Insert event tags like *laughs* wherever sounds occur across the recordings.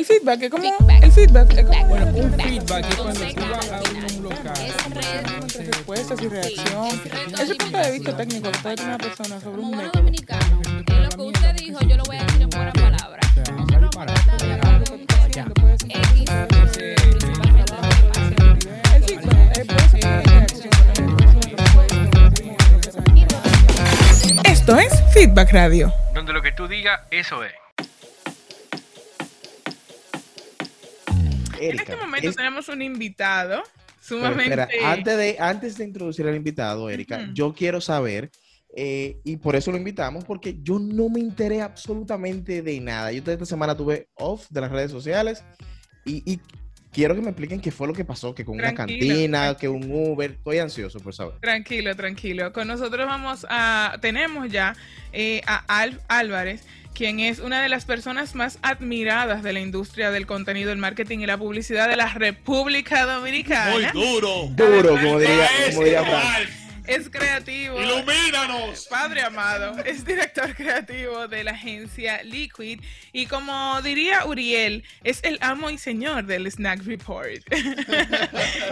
El feedback es como. El feedback es como. Bueno, un feedback es cuando tú vas a un local. entre respuestas y reacción. Ese punto de vista técnico tener una persona sobre Como un método. dominicano, en lo que usted dijo, yo lo voy a decir en buenas palabras. El feedback eh. Esto es Feedback Radio. Donde lo que tú digas, eso es. En Erika, este momento es- tenemos un invitado sumamente. espera, antes de, antes de introducir al invitado, Erika, Ujú. yo quiero saber, eh, y por eso lo invitamos, porque yo no me enteré absolutamente de nada. Yo esta semana tuve off de las redes sociales y, y quiero que me expliquen qué fue lo que pasó, que con una Tranquilo, cantina, que un Uber, estoy ansioso por saber. Tranquilo, tranquilo. Con nosotros vamos a, tenemos ya eh, a Alf Álvarez, quien es una de las personas más admiradas de la industria del contenido, el marketing y la publicidad de la República Dominicana. Muy duro. Duro, como diría, como diría igual. Frank. Es creativo. Ilumínanos. Padre amado, es director creativo de la agencia Liquid y como diría Uriel, es el amo y señor del Snack Report. *laughs*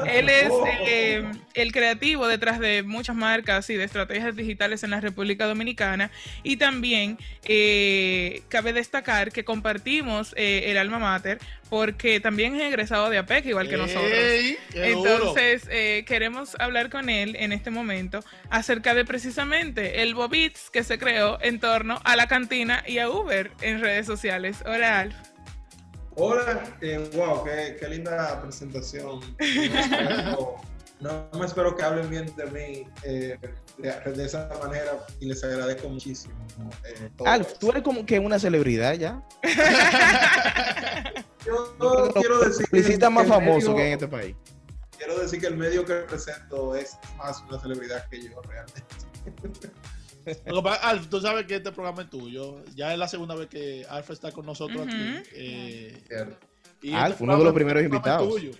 Él es eh, el creativo detrás de muchas marcas y de estrategias digitales en la República Dominicana y también eh, cabe destacar que compartimos eh, el alma mater porque también es egresado de APEC igual que nosotros. Ey. Entonces, eh, queremos hablar con él en este momento acerca de precisamente el Bobits que se creó en torno a la cantina y a Uber en redes sociales. Hola, Alf. Hola, eh, wow, qué, qué linda presentación. *laughs* No, espero- no me espero que hablen bien de mí eh, de, de esa manera y les agradezco muchísimo. eh, Alf, tú eres como que una celebridad ya. *laughs* Quiero decir que- más que el famoso medio- que hay en este país. Quiero decir que el medio que represento es más una celebridad que yo realmente. Alf, tú sabes que este programa es tuyo. Ya es la segunda vez que Alf está con nosotros Ujú. aquí. eh, y Alf, este uno de los primeros programa es invitados. tuyo.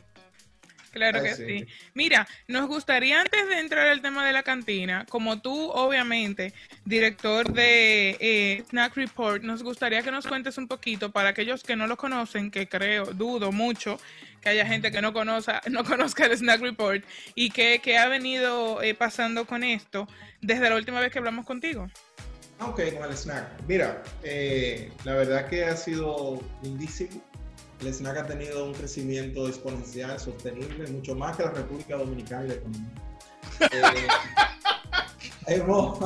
Claro que sí. sí. Mira, nos gustaría antes de entrar al tema de la cantina, como tú obviamente, director de eh, Snack Report, nos gustaría que nos cuentes un poquito para aquellos que no lo conocen, que creo, dudo mucho que haya gente que no conozca, *laughs* no conozca el Snack Report y que, que ha venido eh, pasando con esto desde la última vez que hablamos contigo. Ok, con el snack. Mira, eh, la verdad que ha sido lindísimo. El snack ha tenido un crecimiento exponencial, sostenible, mucho más que la República Dominicana y la economía. Eh, *laughs* hemos,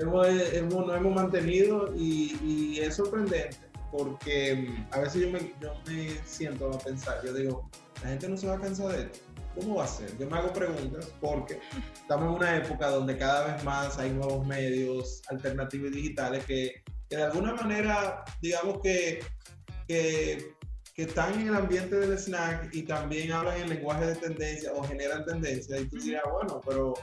hemos, hemos- hemos mantenido y, y es sorprendente porque mm, a veces yo me, yo me siento a pensar, yo digo, la gente no se va a cansar de esto. ¿Cómo va a ser? Yo me hago preguntas porque estamos en una época donde cada vez más hay nuevos medios alternativos y digitales que, que de alguna manera, digamos que, que, que están en el ambiente del snack y también hablan en lenguaje de tendencia o generan tendencia. Y tú dirás, bueno, pero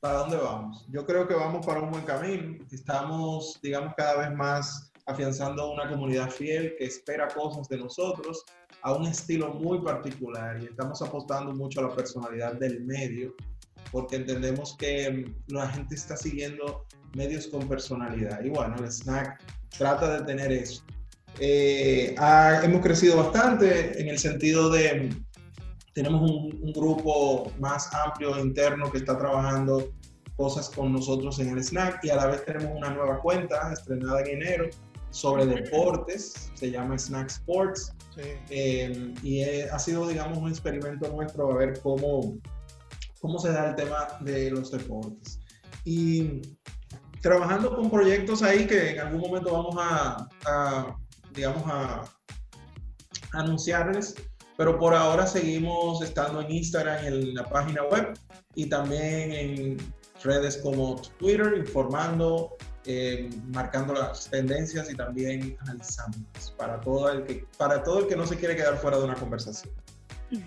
¿para dónde vamos? Yo creo que vamos para un buen camino. Estamos, digamos, cada vez más afianzando una comunidad fiel que espera cosas de nosotros a un estilo muy particular y estamos apostando mucho a la personalidad del medio porque entendemos que mm, la gente está siguiendo medios con personalidad y bueno, el snack trata de tener eso. Eh, ha- hemos crecido bastante en el sentido de tenemos un, un grupo más amplio interno que está trabajando cosas con nosotros en el snack y a la vez tenemos una nueva cuenta estrenada en enero sobre deportes, se llama Snack Sports. Sí. Eh, y eh, ha sido, digamos, un experimento nuestro a ver cómo, cómo se da el tema de los deportes. Y trabajando con proyectos ahí que en algún momento vamos a, a, digamos, a anunciarles, pero por ahora seguimos estando en Instagram, en la página web y también en redes como Twitter, informando, eh, marcando las tendencias y también analizándolas para todo el que para todo el que no se quiere quedar fuera de una conversación.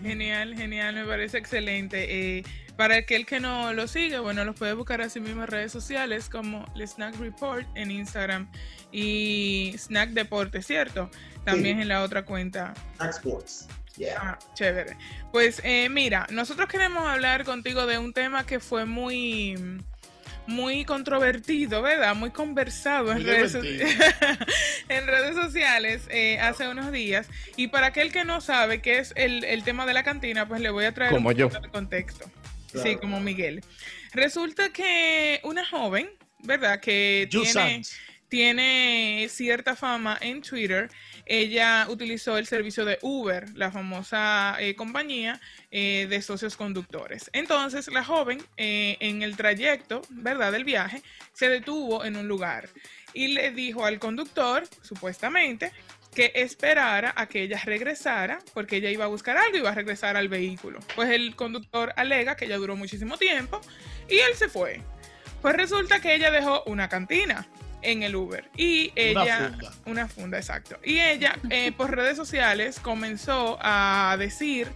Genial, genial, me parece excelente. Eh, para aquel que no lo sigue, bueno, los puede buscar así mismo en redes sociales como el Snack Report en Instagram y Snack Deporte, ¿cierto? También Sí. en la otra cuenta. Snack Sports. Yeah. Ah, chévere. Pues eh, mira, nosotros queremos hablar contigo de un tema que fue muy muy controvertido, ¿verdad? Muy conversado en, redes, *laughs* en redes sociales eh, hace unos días. Y para aquel que no sabe qué es el, el tema de la cantina, pues le voy a traer Como un yo. de contexto. Sí, como Miguel. Resulta que una joven, ¿verdad? Que You tiene, Sans. Tiene cierta fama en Twitter. Ella utilizó el servicio de Uber, la famosa eh, compañía eh, de socios conductores. Entonces, la joven, eh, en el trayecto, ¿verdad?, del viaje, se detuvo en un lugar y le dijo al conductor, supuestamente, que esperara a que ella regresara, porque ella iba a buscar algo y iba a regresar al vehículo. Pues el conductor alega que ella duró muchísimo tiempo y él se fue. Pues resulta que ella dejó una cantina en el Uber y Una ella funda. una funda exacto y ella eh, *laughs* por redes sociales comenzó a decir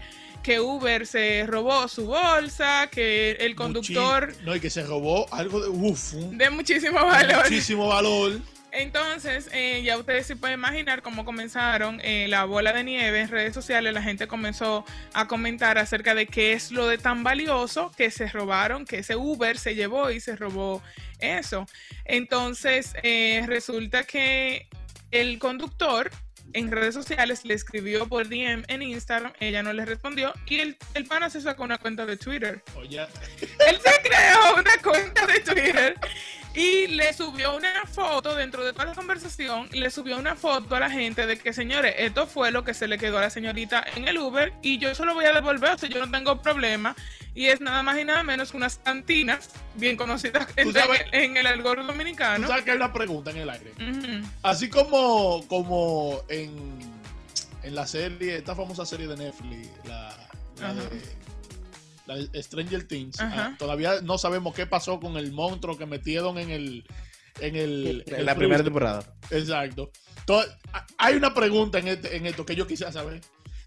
que Uber se robó su bolsa que el conductor Muchi- No, y que se robó algo de. Uf, de muchísimo valor muchísimo valor. *laughs* entonces, eh, ya ustedes se pueden imaginar cómo comenzaron eh, la bola de nieve en redes sociales. La gente comenzó a comentar acerca de qué es lo de tan valioso que se robaron, que ese Uber se llevó y se robó eso. Entonces, eh, resulta que el conductor en redes sociales le escribió por DM en Instagram, ella no le respondió y el, el pana se sacó una cuenta de Twitter. Oye, Él se creó una cuenta de Twitter y le subió una foto dentro de toda la conversación, le subió una foto a la gente de que, señores, esto fue lo que se le quedó a la señorita en el Uber y yo se lo voy a devolver, o sea, yo no tengo problema. Y es nada más y nada menos que unas cantinas bien conocidas en, sabes- en el algor tú dominicano. sabes que hay una pregunta en el aire. Así como, como en, en la serie, esta famosa serie de Netflix, la, la la de Stranger Things, Ajá. ah, todavía no sabemos qué pasó con el monstruo que metieron en el. En, el, en En el la primera temporada. Exacto. Hay una pregunta en, este- en esto que yo quisiera saber.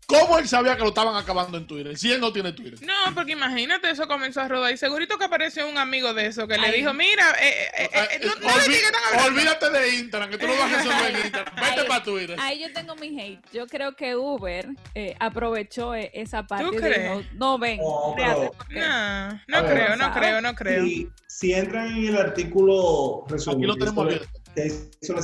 ¿Cómo él sabía que lo estaban acabando en Twitter? Si él no tiene Twitter. No, porque imagínate, eso comenzó a rodar y segurito que apareció un amigo de eso que le dijo, mira, eh, eh, eh, eh, no, no de Olví- ti que están hablando". olvídate de Instagram, que tú lo vas a resolver en Instagram. *laughs* Vete para Twitter. Ahí yo tengo mi hate. Yo creo que Uber eh, aprovechó eh, esa parte. y crees? no ven, No, créate, pero- porque- No, no A ver, creo, no creo, no creo. Si, si entran en el artículo resumen Aquí lo tenemos que hizo el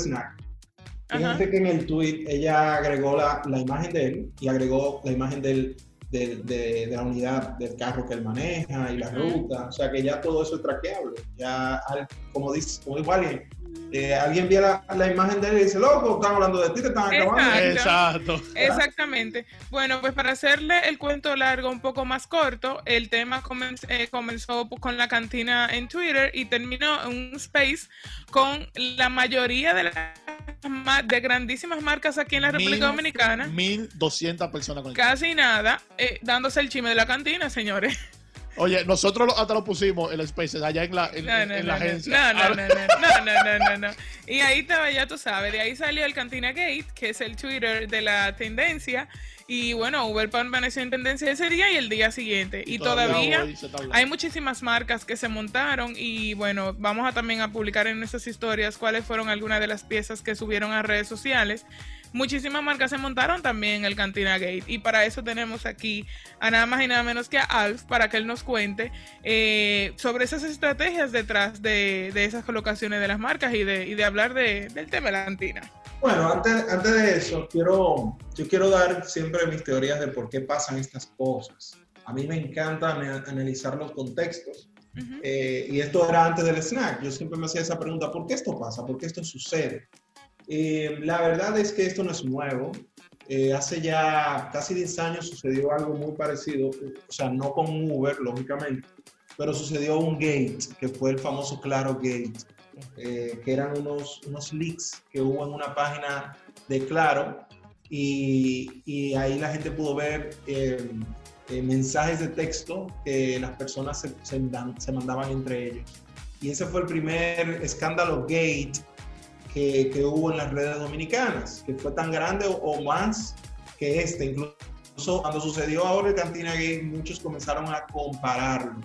Ajá. fíjate que en el tweet ella agregó la, la imagen de él y agregó la imagen del, de, de la unidad del carro que él maneja y la ruta. O sea que ya todo eso es traqueable. Ya, al- como, dice, como dijo alguien, eh, alguien ve la, la imagen de él y dice, loco, están hablando de ti, te están acabando. Exacto. Exacto. Exactamente. Bueno, pues para hacerle el cuento largo un poco más corto, el tema comen- eh, comenzó pues, con la cantina en Twitter y terminó en un space con la mayoría de las de grandísimas marcas aquí en la República Mil- Dominicana. 1200 personas conectadas. Casi nada, eh, dándose el chisme de la cantina, señores. Oye, nosotros hasta lo pusimos el Spaces, allá en la, en, no, no, en no, agencia. No, no, no, no, no, Y ahí estaba, ya tú sabes, de ahí salió el Cantina Gate, que es el Twitter de la tendencia. Y bueno, Uber permaneció en tendencia ese día y el día siguiente. Y todavía hay muchísimas marcas que se montaron y bueno, vamos a también a publicar en nuestras historias cuáles fueron algunas de las piezas que subieron a redes sociales. Muchísimas marcas se montaron también en el Cantina Gate y para eso tenemos aquí a nada más y nada menos que a Alf para que él nos cuente eh, sobre esas estrategias detrás de, de esas colocaciones de las marcas y de, y de hablar de- del tema de la cantina. Bueno, antes, antes de eso, quiero, yo quiero dar siempre mis teorías de por qué pasan estas cosas. A mí me encanta ana- analizar los contextos. Ujú. eh, y esto era antes del snack. Yo siempre me hacía esa pregunta, ¿por qué esto pasa? ¿Por qué esto sucede? Eh, la verdad es que esto no es nuevo. Eh, hace ya casi 10 años sucedió algo muy parecido, o sea, no con Uber, lógicamente, pero sucedió un gate, que fue el famoso Claro Gate, eh, que eran unos, unos leaks que hubo en una página de Claro y, y ahí la gente pudo ver eh, eh, mensajes de texto que las personas se, se dan- se mandaban entre ellos. Y ese fue el primer escándalo gate que, que hubo en las redes dominicanas, que fue tan grande o, o más que este. Incluso cuando sucedió ahora el Cantina Gate, muchos comenzaron a compararlo.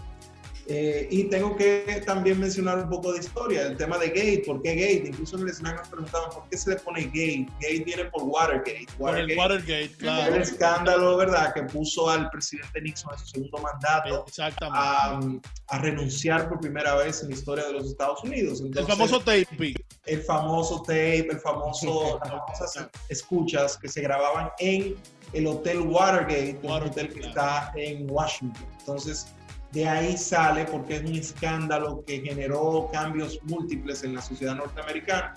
Eh, y tengo que también mencionar un poco de historia, el tema de Gate, ¿por qué Gate? Incluso en el snack nos preguntaban, ¿por qué se le pone Gate? Gate viene por Watergate. Por el Watergate, El claro. escándalo, ¿verdad?, que puso al presidente Nixon en su segundo mandato Exactamente. a, a renunciar por primera vez en la historia de los Estados Unidos. el Entonces, famoso taping. el famoso tape, el famoso, *laughs* las famosas escuchas que se grababan en el Hotel Watergate, un Watergate, hotel que claro. está en Washington. Entonces, de ahí sale porque es un escándalo que generó cambios múltiples en la sociedad norteamericana.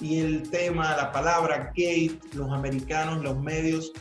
Y el tema, la palabra gate, los americanos, los medios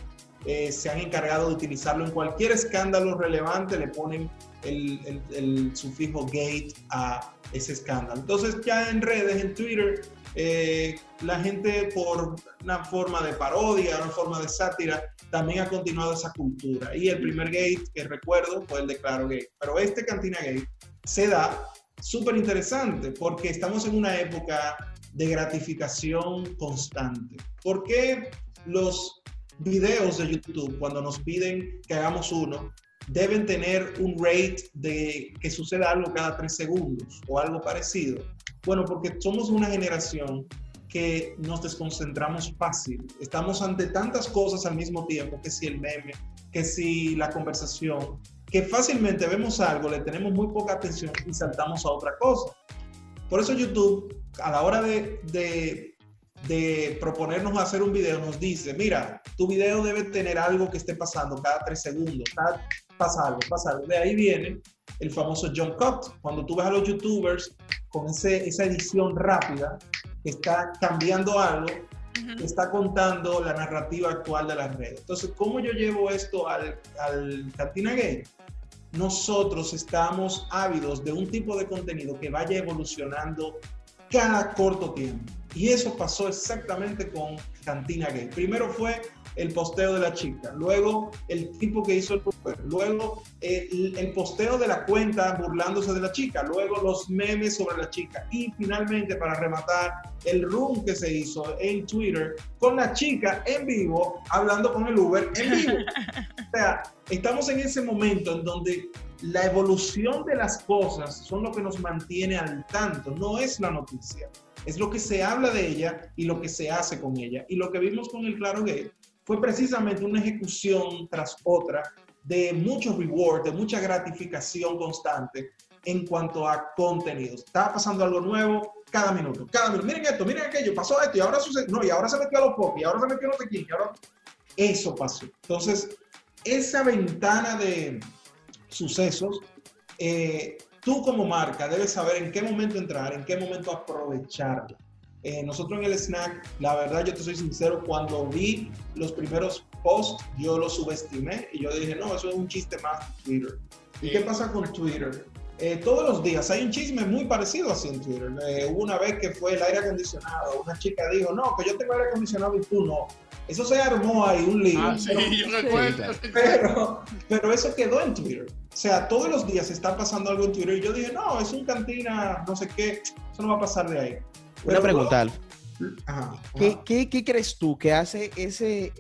eh, se han encargado de utilizarlo en cualquier escándalo relevante, le ponen el, el- el sufijo gate a ese escándalo. Entonces ya en redes, en Twitter, eh, la gente por una forma de parodia, una forma de sátira, también ha continuado esa cultura. Y el primer gate que recuerdo fue el de Claro Gate. Pero este Cantina Gate se da súper interesante porque estamos en una época de gratificación constante. ¿Por qué los videos de YouTube, cuando nos piden que hagamos uno, deben tener un rate de que suceda algo cada tres segundos o algo parecido? Bueno, porque somos una generación que nos desconcentramos fácil. Estamos ante tantas cosas al mismo tiempo, que si el meme, que si la conversación, que fácilmente vemos algo, le tenemos muy poca atención y saltamos a otra cosa. Por eso YouTube, a la hora de, de, de proponernos hacer un video, nos dice, mira, tu video debe tener algo que esté pasando cada tres segundos, cada, pasa algo, pasa algo. De ahí viene el famoso jump cut. Cuando tú ves a los youtubers con ese, esa edición rápida, que está cambiando algo, que está contando la narrativa actual de las redes. Entonces, ¿cómo yo llevo esto al, al Cantina Gay? Nosotros estamos ávidos de un tipo de contenido que vaya evolucionando cada corto tiempo. Y eso pasó exactamente con Cantina Gay. Primero fue el posteo de la chica, luego el tipo que hizo el posteo, luego el, el, posteo de la cuenta burlándose de la chica, luego los memes sobre la chica y finalmente para rematar el room que se hizo en Twitter con la chica en vivo hablando con el Uber en vivo. *laughs* o sea, estamos en ese momento en donde la evolución de las cosas son lo que nos mantiene al tanto, no es la noticia, es lo que se habla de ella y lo que se hace con ella. Y lo que vimos con el Claro Gay fue precisamente una ejecución tras otra de mucho reward, de mucha gratificación constante en cuanto a contenidos. Estaba pasando algo nuevo cada minuto, cada minuto. Miren esto, miren aquello, pasó esto y ahora sucede, no, y ahora se metió a los pop y ahora se metió no sé quién, y ahora eso pasó. Entonces, esa ventana de sucesos, eh, tú como marca debes saber en qué momento entrar, en qué momento aprovecharla. Eh, nosotros en el snack, la verdad, yo te soy sincero, cuando vi los primeros posts, yo los subestimé y yo dije, no, eso es un chiste más de Twitter. ¿Y qué pasa con Twitter? Eh, todos los días hay un chisme muy parecido así en Twitter. Eh, hubo una vez que fue el aire acondicionado, una chica dijo, no, que yo tengo aire acondicionado y tú no. Eso se armó ahí, un lío. Ah, sí, pero, yo recuerdo. *laughs* pero, pero eso quedó en Twitter. O sea, todos los días está pasando algo en Twitter y yo dije, no, es un cantina, no sé qué, eso no va a pasar de ahí. Una pregunta, Alf. Ajá, ¿Qué, ajá. qué, qué crees tú que hace ese,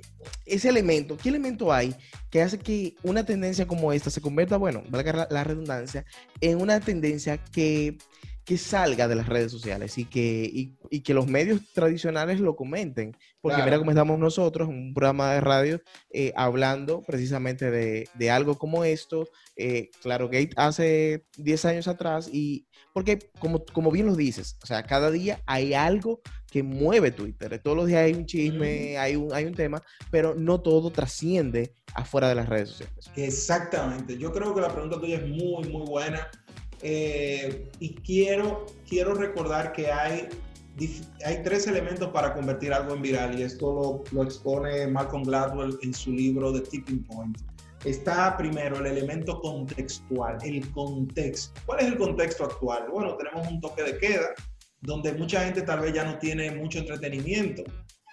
ese elemento? ¿Qué elemento hay que hace que una tendencia como esta se convierta, bueno, valga la redundancia, en una tendencia que, que salga de las redes sociales y que, y, y que los medios tradicionales lo comenten? Porque Claro. mira cómo estamos nosotros, un programa de radio, eh, hablando precisamente de, de algo como esto. Eh, claro, Gate hace 10 años atrás y porque como, como bien lo dices, o sea, cada día hay algo que mueve Twitter. Todos los días hay un chisme, hay, un, hay un tema, pero no todo trasciende afuera de las redes sociales. Exactamente. Yo creo que la pregunta tuya es muy, muy buena. Eh, y quiero, quiero recordar que hay, hay tres elementos para convertir algo en viral y esto lo, lo expone Malcolm Gladwell en su libro The Tipping Point. Está primero el elemento contextual, el contexto. ¿Cuál es el contexto actual? Bueno, tenemos un toque de queda donde mucha gente tal vez ya no tiene mucho entretenimiento,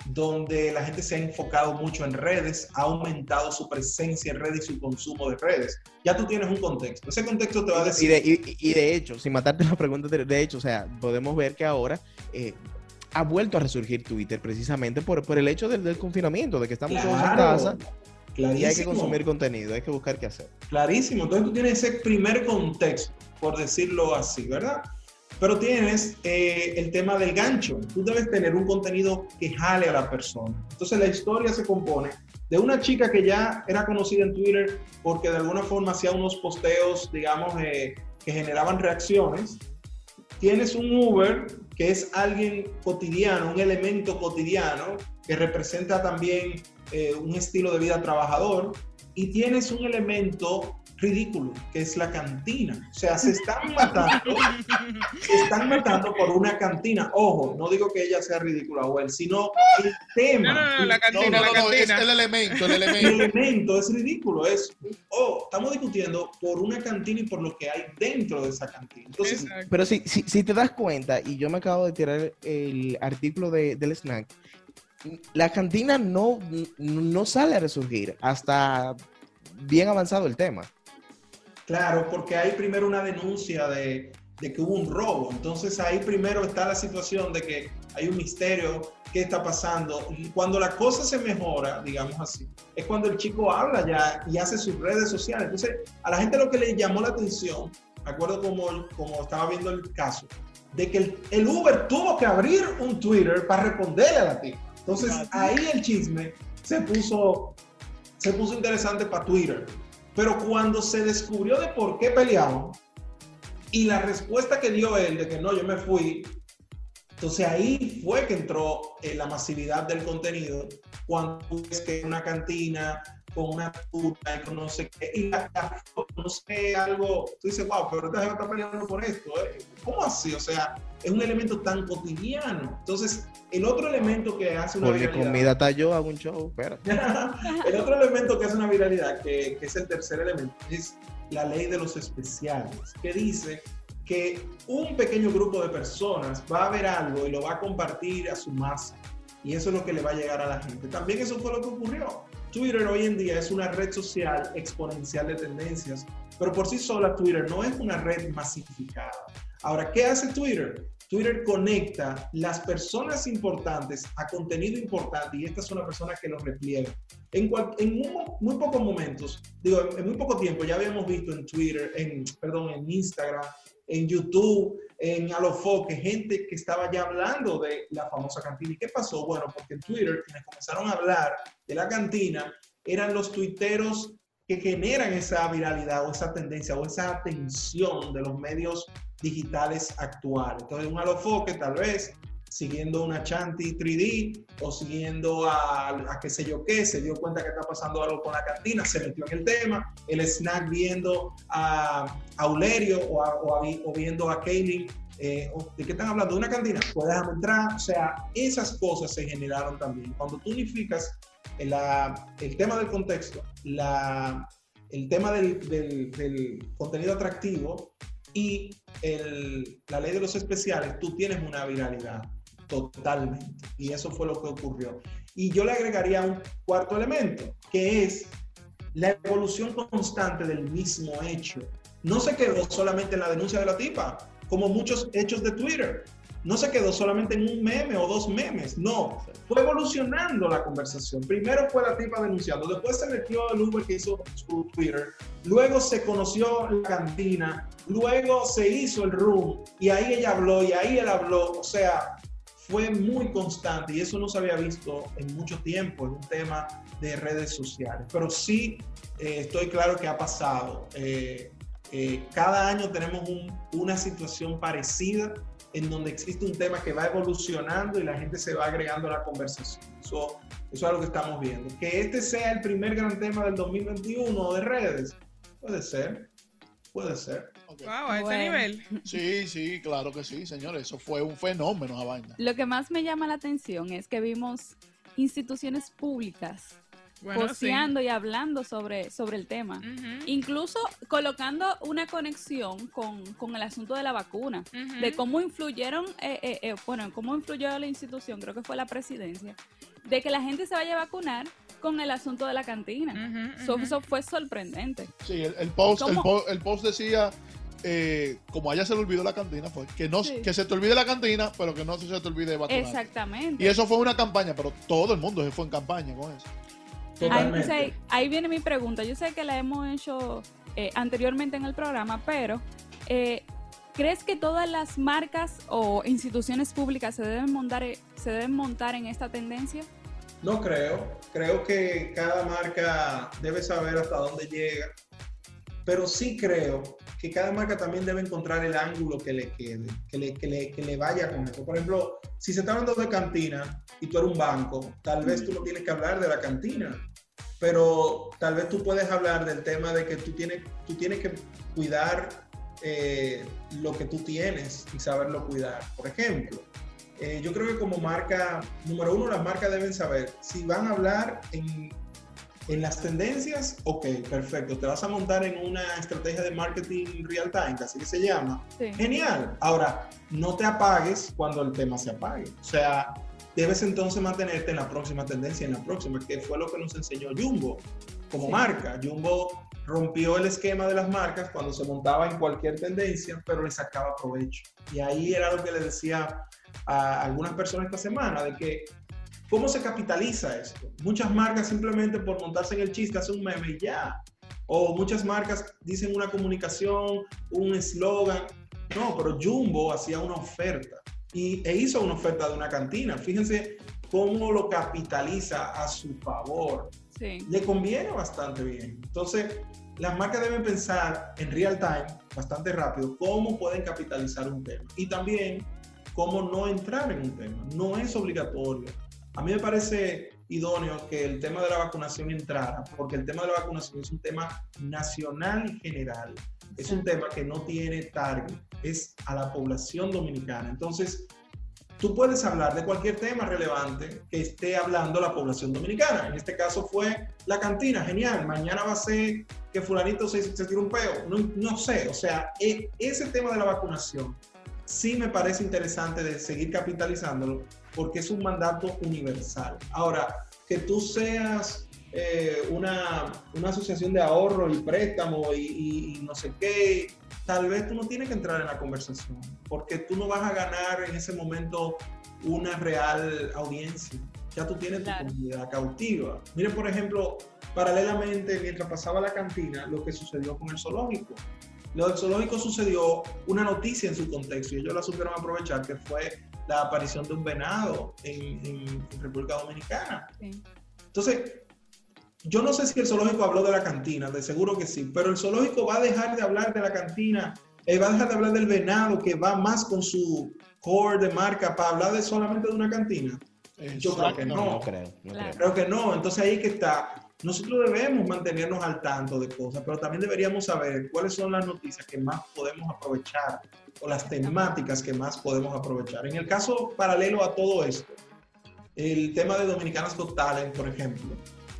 donde la gente se ha enfocado mucho en redes, ha aumentado su presencia en redes y su consumo de redes. Ya tú tienes un contexto. Ese contexto te va a Y decir... de, y- y de hecho, sin matarte la pregunta, de, hecho, o sea, podemos ver que ahora eh, ha vuelto a resurgir Twitter precisamente por, por el hecho del, del confinamiento, de que estamos todos en Claro, casa. Y hay que Clarísimo. consumir contenido, hay que buscar qué hacer. Clarísimo. Entonces tú tienes ese primer contexto, por decirlo así, ¿verdad? Pero tienes eh, el tema del gancho. Tú debes tener un contenido que jale a la persona. Entonces la historia se compone de una chica que ya era conocida en Twitter porque de alguna forma hacía unos posteos, digamos, eh, que generaban reacciones. Tienes un Uber que es alguien cotidiano, un elemento cotidiano que representa también eh, un estilo de vida trabajador. Y tienes un elemento ridículo, que es la cantina. O sea, se están matando, se están matando por una cantina. Ojo, no digo que ella sea ridícula o él, sino el tema. No, no, no, la cantina, no, la no, no, es cantina. el elemento, el El elemento. elemento es ridículo, es, oh, estamos discutiendo por una cantina y por lo que hay dentro de esa cantina. Entonces. Pero si, si, si te das cuenta, y yo me acabo de tirar el artículo de, del snack, la cantina no, no sale a resurgir hasta bien avanzado el tema. Claro, porque hay primero una denuncia de, de que hubo un robo. Entonces ahí primero está la situación de que hay un misterio, qué está pasando. Y cuando la cosa se mejora, digamos así, es cuando el chico habla ya y hace sus redes sociales. Entonces a la gente lo que le llamó la atención, me acuerdo como, como estaba viendo el caso, de que el, el Uber tuvo que abrir un Twitter para responderle a la tipa. Entonces ahí el chisme se puso, se puso interesante para Twitter. Pero cuando se descubrió de por qué peleaban y la respuesta que dio él de que no, yo me fui, entonces ahí fue que entró eh, la masividad del contenido cuando es que una cantina con una puta y con no sé qué, y la, la no sé, algo, tú dices, wow, pero esta gente está peleando por esto, ¿eh? ¿cómo así? O sea, es un elemento tan cotidiano. Entonces, el otro elemento que hace una Por mi viralidad- comida está yo, hago un show, espérate. *laughs* el otro elemento que hace una viralidad, que, que es el tercer elemento, es la ley de los especiales, que dice que un pequeño grupo de personas va a ver algo y lo va a compartir a su masa. Y eso es lo que le va a llegar a la gente. También eso fue lo que ocurrió. Twitter hoy en día es una red social exponencial de tendencias, pero por sí sola Twitter no es una red masificada. Ahora, ¿qué hace Twitter? Twitter conecta las personas importantes a contenido importante y esta es una persona que lo repliega. En, muy, muy pocos momentos, digo, en muy poco tiempo ya habíamos visto en Twitter, en, perdón, en Instagram, en YouTube, en Alofoque, gente que estaba ya hablando de la famosa cantina. ¿Y qué pasó? Bueno, porque en Twitter, quienes comenzaron a hablar de la cantina, eran los tuiteros que generan esa viralidad o esa tendencia o esa atención de los medios digitales actuales. Entonces, un alofoque tal vez siguiendo una Chanti 3D o siguiendo a, a qué sé yo qué, se dio cuenta que está pasando algo con la cantina, se metió en el tema, el snack viendo a, a Ulerio o, a- o a o viendo a Kaylin, eh, ¿de qué están hablando? ¿De una cantina? Pues déjame entrar, o sea, esas cosas se generaron también. Cuando tú unificas la- el tema del contexto, la, el tema del, del- del contenido atractivo y el- la ley de los especiales, tú tienes una viralidad totalmente. Y eso fue lo que ocurrió. Y yo le agregaría un cuarto elemento, que es la evolución constante del mismo hecho. No se quedó solamente en la denuncia de la tipa, como muchos hechos de Twitter. No se quedó solamente en un meme o dos memes, no. Fue evolucionando la conversación. Primero fue la tipa denunciando, después se metió el Uber que hizo su Twitter, luego se conoció la cantina, luego se hizo el room y ahí ella habló y ahí él habló. O sea, fue muy constante y eso no se había visto en mucho tiempo en un tema de redes sociales. Pero sí eh, estoy claro que ha pasado. Eh, eh, cada año tenemos un- una situación parecida en donde existe un tema que va evolucionando y la gente se va agregando a la conversación. Eso, eso es algo que estamos viendo. Que este sea el primer gran tema del 2021 de redes, puede ser, puede ser. Wow, a ese Bueno. nivel. Sí, sí, claro que sí, señores. Eso fue un fenómeno, esa vaina. Lo que más me llama la atención es que vimos instituciones públicas Bueno, sí. y hablando sobre, sobre el tema. Incluso colocando una conexión con, con el asunto de la vacuna, de cómo influyeron, eh, eh, eh, bueno, cómo influyó la institución, creo que fue la presidencia, de que la gente se vaya a vacunar con el asunto de la cantina. Eso, fue sorprendente. Sí, el, el post, el, ¿Cómo? po- el post decía, eh, como a ella se le olvidó la cantina, fue que no Sí. que se te olvide la cantina, pero que no se te olvide vacunar. Exactamente. Y eso fue una campaña, pero todo el mundo se fue en campaña con eso. Ahí, Totalmente. entonces, ahí- ahí viene mi pregunta. Yo sé que la hemos hecho eh, anteriormente en el programa, pero eh, ¿crees que todas las marcas o instituciones públicas se deben montar, se deben montar en esta tendencia? No creo. Creo que cada marca debe saber hasta dónde llega. Pero sí creo que cada marca también debe encontrar el ángulo que le quede, que le, que le, que le vaya con eso. Por ejemplo, si se está hablando de cantina y tú eres un banco, tal vez tú no tienes que hablar de la cantina. Pero tal vez tú puedes hablar del tema de que tú tienes, tú tienes que cuidar eh, lo que tú tienes y saberlo cuidar. Por ejemplo, eh, yo creo que como marca, número uno, las marcas deben saber si van a hablar en, en las tendencias, ok, perfecto, te vas a montar en una estrategia de marketing real time, que así que se llama, Sí. genial. Ahora, no te apagues cuando el tema se apague. O sea, debes entonces mantenerte en la próxima tendencia, en la próxima, que fue lo que nos enseñó Jumbo como Sí. marca. Jumbo rompió el esquema de las marcas cuando se montaba en cualquier tendencia, pero le sacaba provecho. Y ahí era lo que le decía a algunas personas esta semana, de que ¿cómo se capitaliza esto? Muchas marcas simplemente por montarse en el chiste hacen un meme y ya. O muchas marcas dicen una comunicación, un eslogan. No, pero Jumbo hacía una oferta y, e hizo una oferta de una cantina. Fíjense cómo lo capitaliza a su favor. Sí. Le conviene bastante bien. Entonces, las marcas deben pensar en real time, bastante rápido, cómo pueden capitalizar un tema. Y también cómo no entrar en un tema. No es obligatorio. A mí me parece idóneo que el tema de la vacunación entrara, porque el tema de la vacunación es un tema nacional y general. Es un tema que no tiene target, es a la población dominicana. Entonces, tú puedes hablar de cualquier tema relevante que esté hablando la población dominicana. En este caso fue la cantina, genial. Mañana va a ser que fulanito se, se tira un peo. No, no sé, o sea, e- ese tema de la vacunación sí me parece interesante de seguir capitalizándolo porque es un mandato universal. Ahora, que tú seas eh, una, una asociación de ahorro y préstamo y, y- y no sé qué, tal vez tú no tienes que entrar en la conversación, porque tú no vas a ganar en ese momento una real audiencia. Ya tú tienes Claro. tu comunidad cautiva. Mire, por ejemplo, paralelamente, mientras pasaba la cantina, lo que sucedió con el zoológico. Lo del zoológico sucedió una noticia en su contexto y ellos la supieron aprovechar, que fue la aparición de un venado en, en- en República Dominicana. Sí. Entonces, yo no sé si el zoológico habló de la cantina, de seguro que sí, pero el zoológico va a dejar de hablar de la cantina, eh, va a dejar de hablar del venado que va más con su core de marca para hablar de solamente de una cantina. Yo creo que No, no. no creo. No Claro. creo. Creo que no, entonces ahí que está. Nosotros debemos mantenernos al tanto de cosas, pero también deberíamos saber cuáles son las noticias que más podemos aprovechar o las temáticas que más podemos aprovechar. En el caso paralelo a todo esto, el tema de Dominicanas Got Talent, por ejemplo,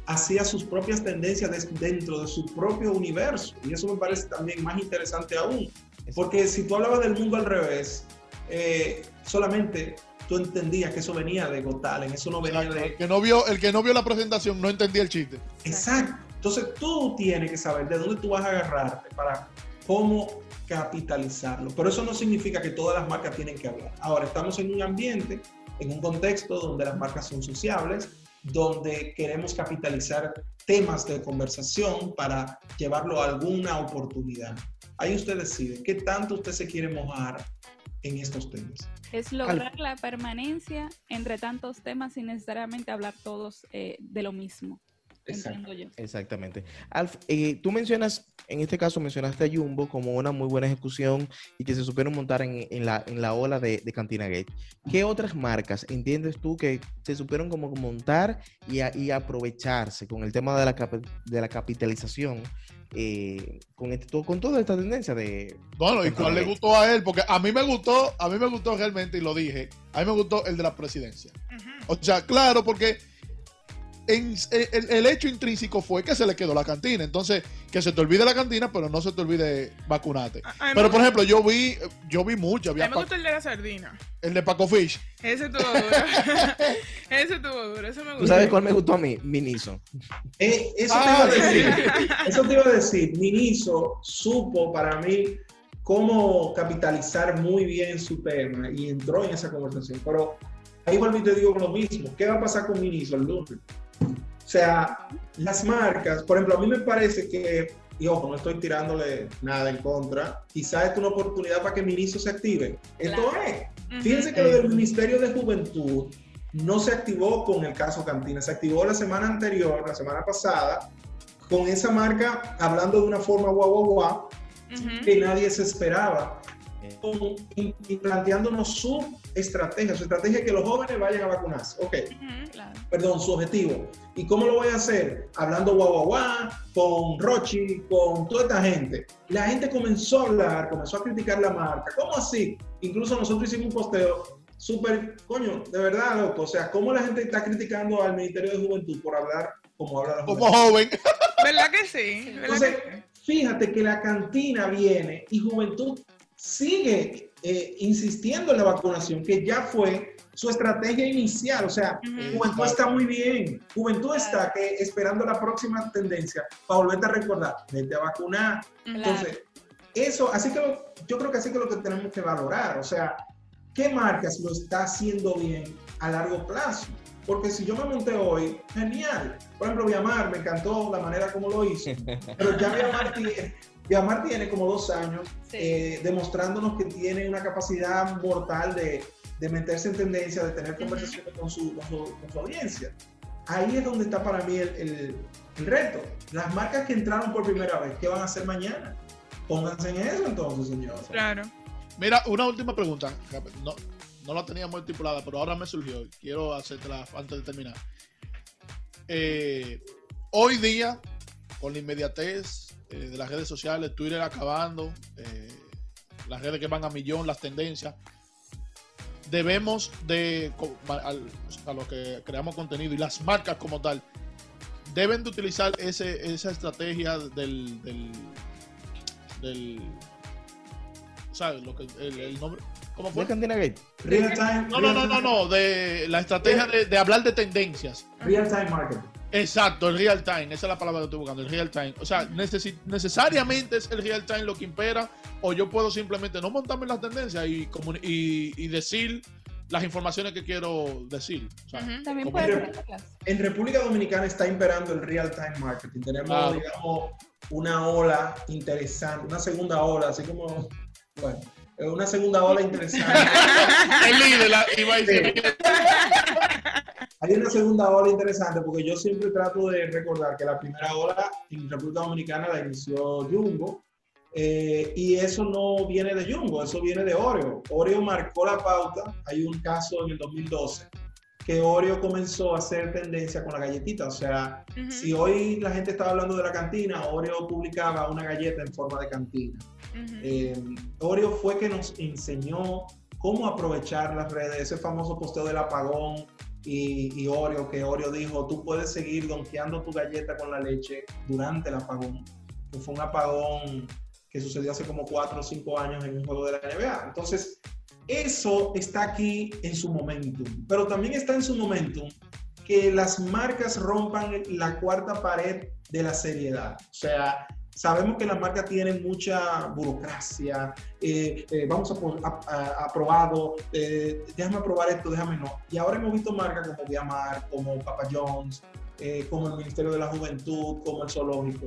hacía sus propias tendencias dentro de su propio universo y eso me parece también más interesante aún, porque si tú hablabas del mundo al revés, eh, solamente tú entendías que eso venía de Got Talent, eso no venía Exacto. de El que no vio, el que no vio la presentación no entendía el chiste. Exacto. Entonces tú tienes que saber de dónde tú vas a agarrarte para cómo capitalizarlo. Pero eso no significa que todas las marcas tienen que hablar. Ahora estamos en un ambiente, en un contexto donde las marcas son sociables, donde queremos capitalizar temas de conversación para llevarlo a alguna oportunidad. Ahí usted decide qué tanto usted se quiere mojar en estos temas. Es lograr la permanencia entre tantos temas sin necesariamente hablar todos eh, de lo mismo. Entiendo yo. Exactamente. Alf, eh, tú mencionas, en este caso mencionaste a Jumbo como una muy buena ejecución y que se supieron montar en, en la, en la ola de, de Cantina Gate. ¿Qué otras marcas entiendes tú que se supieron como montar y, a- y aprovecharse con el tema de la, cap- de la capitalización eh, con, este- to- con toda esta tendencia de... Bueno, ¿y cuál le gustó a él? Porque a mí me gustó, a mí me gustó realmente, y lo dije, a mí me gustó el de la presidencia. O sea, claro, porque en- el, el hecho intrínseco fue que se le quedó la cantina. Entonces, que se te olvide la cantina, pero no se te olvide vacunarte. A- a mí Pero, por ejemplo, yo vi, yo vi mucho. A Había mí me gusta el de la sardina. el de Paco Fish. Ese estuvo duro. *laughs* Ese estuvo duro. Eso me ¿Tú gustó. sabes cuál me gustó a mí? Miniso. Eh, eso, Ah, te iba a sí. decir, eso te iba a decir. Miniso supo para mí cómo capitalizar muy bien su tema y entró en esa conversación. Pero ahí y te digo lo mismo. ¿Qué va a pasar con Miniso el lunes? Sea, las marcas, por ejemplo, a mí me parece que, y ojo, no estoy tirándole nada en contra, quizás es una oportunidad para que Ministro se active. Esto Claro. es. Fíjense que lo del Ministerio de Juventud no se activó con el caso Cantina, se activó la semana anterior, la semana pasada, con esa marca hablando de una forma guau guau guau que nadie se esperaba, y, planteándonos su estrategia. Su estrategia es que los jóvenes vayan a vacunarse. Ok, Ujú. Claro. perdón, su objetivo. ¿Y cómo lo voy a hacer? Hablando guau guau guau, con Rochi, con toda esta gente. La gente comenzó a hablar, comenzó a criticar la marca. ¿Cómo así? Incluso nosotros hicimos un posteo súper, coño, de verdad, loco. O sea, ¿cómo la gente está criticando al Ministerio de Juventud por hablar como habla la Como joven. ¿Verdad que sí? ¿Verdad Entonces, que sí? fíjate que la cantina viene y Juventud sigue eh, insistiendo en la vacunación, que ya fue su estrategia inicial. O sea. Juventud está muy bien. Juventud está que, esperando la próxima tendencia para volverte a recordar, vete a vacunar. Entonces, eso, así que lo- yo creo que así que lo que tenemos que valorar. O sea, ¿qué marcas lo está haciendo bien a largo plazo? Porque si yo me monté hoy, genial. Por ejemplo, Viamar, me encantó la manera como lo hizo. *laughs* Pero ya Viamar tiene, Viamar tiene como dos años Sí. eh, demostrándonos que tiene una capacidad mortal de, de meterse en tendencia, de tener conversaciones con, su, con, su, con su audiencia. Ahí es donde está para mí el, el- el reto. Las marcas que entraron por primera vez, ¿qué van a hacer mañana? Pónganse en eso entonces, señores. Claro. Mira, una última pregunta. No, no la teníamos estipulada, pero ahora me surgió. y Quiero hacértela antes de terminar. Eh, hoy día, con la inmediatez eh, de las redes sociales, Twitter acabando, eh, las redes que van a millón, las tendencias, debemos de, al- a los que creamos contenido y las marcas como tal, deben de utilizar ese, esa estrategia del, del, del ¿sabes? Lo que, el, el nombre, ¿cómo ¿De fue? Real time, No, no, no, no, no, de la estrategia de, de hablar de tendencias. Real time marketing. Exacto, el real time, esa es la palabra que estoy buscando, el real time. O sea, necesi- necesariamente es el real time lo que impera, o yo puedo simplemente no montarme en las tendencias y, y, y decir las informaciones que quiero decir. O sea, Ujú. También puede clase. En República Dominicana está imperando el real time marketing. Tenemos, Claro. digamos, una ola interesante, una segunda ola, así como, bueno, eh, una segunda ola interesante. *laughs* el líder la- iba a decir, Hay una segunda ola interesante porque yo siempre trato de recordar que la primera ola en República Dominicana la inició Jumbo eh, y eso no viene de Jumbo, eso viene de Oreo. Oreo marcó la pauta, hay un caso en el 2012 que Oreo comenzó a hacer tendencia con la galletita, o sea, Ujú. si hoy la gente estaba hablando de la cantina, Oreo publicaba una galleta en forma de cantina. Ujú. Eh, Oreo fue que nos enseñó cómo aprovechar las redes, ese famoso posteo del apagón y, y Oreo, que Oreo dijo, tú puedes seguir donkeando tu galleta con la leche durante el apagón, que fue un apagón que sucedió hace como 4 o 5 años en un juego de la NBA. Entonces, eso está aquí en su momentum, pero también está en su momentum que las marcas rompan la cuarta pared de la seriedad. O sea, sabemos que las marcas tienen mucha burocracia, eh, eh, vamos a, aprobado, eh, déjame aprobar esto, déjame no. Y ahora hemos visto marcas como Viamar, como Papa John's, eh, como el Ministerio de la Juventud, como el Zoológico,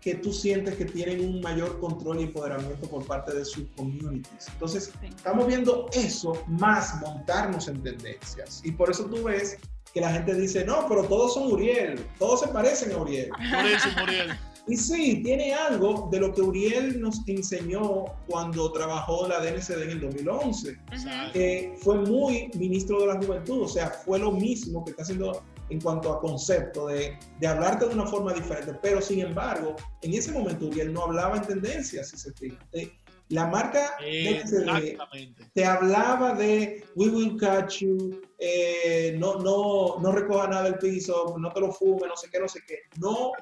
que tú sientes que tienen un mayor control y empoderamiento por parte de sus communities. Entonces, Sí. estamos viendo eso más montarnos en tendencias. Y por eso tú ves que la gente dice, no, pero todos son Uriel, todos se parecen a Uriel. por eso, Muriel. *laughs* Y sí, tiene algo de lo que Uriel nos enseñó cuando trabajó la DNCD en el 2011, Ujú. que fue muy ministro de la juventud, o sea, fue lo mismo que está haciendo en cuanto a concepto de, de hablarte de una forma diferente, pero sin embargo, en ese momento Uriel no hablaba en tendencias, si se fijan. Eh, La marca Exactamente. te hablaba de we will catch you, eh, no, no, no recoja nada del piso, no te lo fume, no sé qué, no sé qué. No,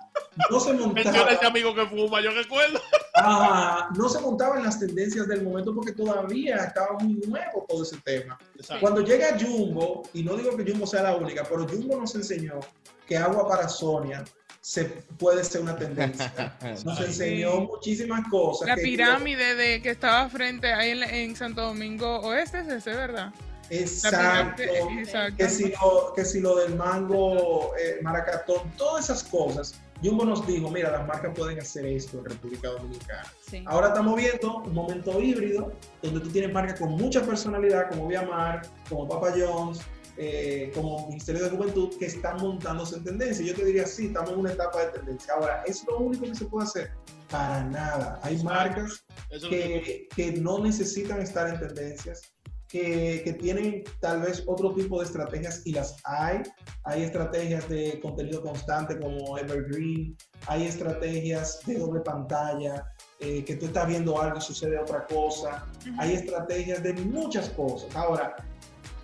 no se *laughs* montaba, ese amigo que fuma, yo recuerdo. ajá, no se montaba en las tendencias del momento porque todavía estaba muy nuevo todo ese tema. Exacto. Cuando llega Jumbo, y no digo que Jumbo sea la única, pero Jumbo nos enseñó que agua para Sonia se puede ser una tendencia. *laughs* Nos enseñó muchísimas cosas. La que- pirámide de que estaba frente ahí en, en Santo Domingo Oeste, es ese, ¿verdad? Exacto. Exacto. Que si lo, que si lo del mango, eh, maracatón, todas esas cosas. Jumbo nos dijo, mira, las marcas pueden hacer esto en República Dominicana. Sí. Ahora estamos viendo un momento híbrido donde tú tienes marcas con mucha personalidad, como Viamar, como Papa John's, eh, como Ministerio de Juventud, que están montándose en tendencia. Yo te diría, sí, estamos en una etapa de tendencia. Ahora, ¿es lo único que se puede hacer? Para nada. Hay marcas que, que no necesitan estar en tendencias, que, que tienen tal vez otro tipo de estrategias y las hay. Hay estrategias de contenido constante como Evergreen, hay estrategias de doble pantalla, eh, que tú estás viendo algo y sucede otra cosa, hay estrategias de muchas cosas. Ahora,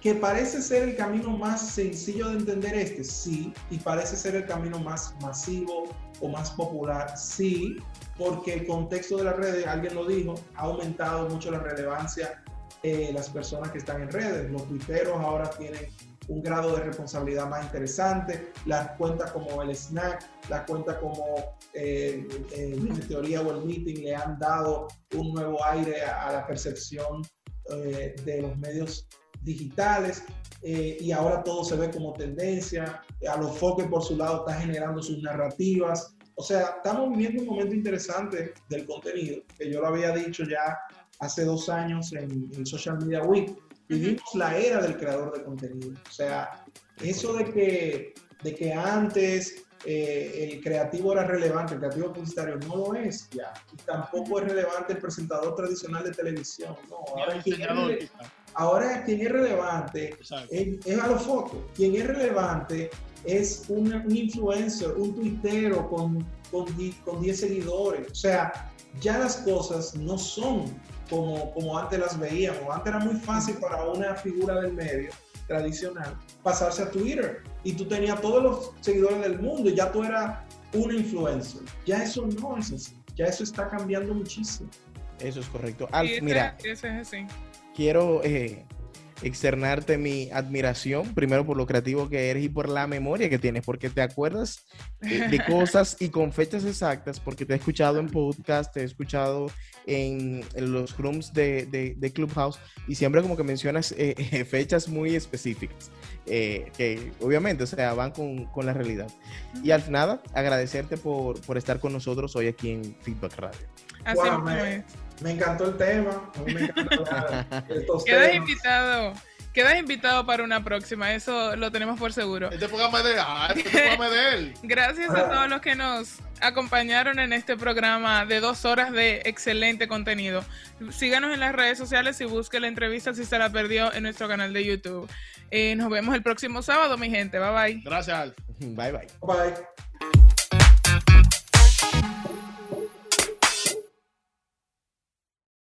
que parece ser el camino más sencillo de entender este, sí, y parece ser el camino más masivo o más popular, sí, porque el contexto de las redes, alguien lo dijo, ha aumentado mucho la relevancia eh, las personas que están en redes. Los tuiteros ahora tienen un grado de responsabilidad más interesante. Las cuentas como el Snack, las cuentas como eh, eh, Teoría o el Meeting le han dado un nuevo aire a, a la percepción eh, de los medios digitales. eh, y ahora todo se ve como tendencia. A los foques por su lado está generando sus narrativas. O sea, estamos viviendo un momento interesante del contenido, que yo lo había dicho ya hace dos años en, en Social Media Week. Vivimos la era del creador de contenido. O sea, eso de que, de que antes eh, el creativo era relevante, el creativo publicitario no lo es ya. Y tampoco es relevante el presentador tradicional de televisión. No, Ni el ahora ahora quien es relevante es, es a los focos. Quien es relevante es un, un influencer, un tuitero con, con, con 10 seguidores. O sea, ya las cosas no son como, como antes las veíamos. Antes era muy fácil para una figura del medio tradicional pasarse a Twitter y tú tenías todos los seguidores del mundo y ya tú eras un influencer. Ya eso no es así. Ya eso está cambiando muchísimo. Eso es correcto. Y Alf, ese- mira, ese es así. Quiero eh, externarte mi admiración, primero por lo creativo que eres y por la memoria que tienes, porque te acuerdas eh, de *laughs* cosas y con fechas exactas, porque te he escuchado en podcast, te he escuchado en, en los rooms de, de- de Clubhouse y siempre como que mencionas eh, *laughs* fechas muy específicas, eh, que obviamente, o sea, van con, con la realidad. Y al nada, agradecerte por, por estar con nosotros hoy aquí en Feedback Radio. Así mismo me- encantó el tema. A mí me encanta hablar *laughs* de estos Quedas temas. invitado. Quedas invitado para una próxima, eso lo tenemos por seguro. Este programa es de, ah, este programa es de él. *laughs* Gracias a todos los que nos acompañaron en este programa de dos horas de excelente contenido. Síganos en las redes sociales y busque la entrevista si se la perdió en nuestro canal de YouTube. Eh, nos vemos el próximo sábado, mi gente. Bye bye. Gracias. Bye bye. Bye.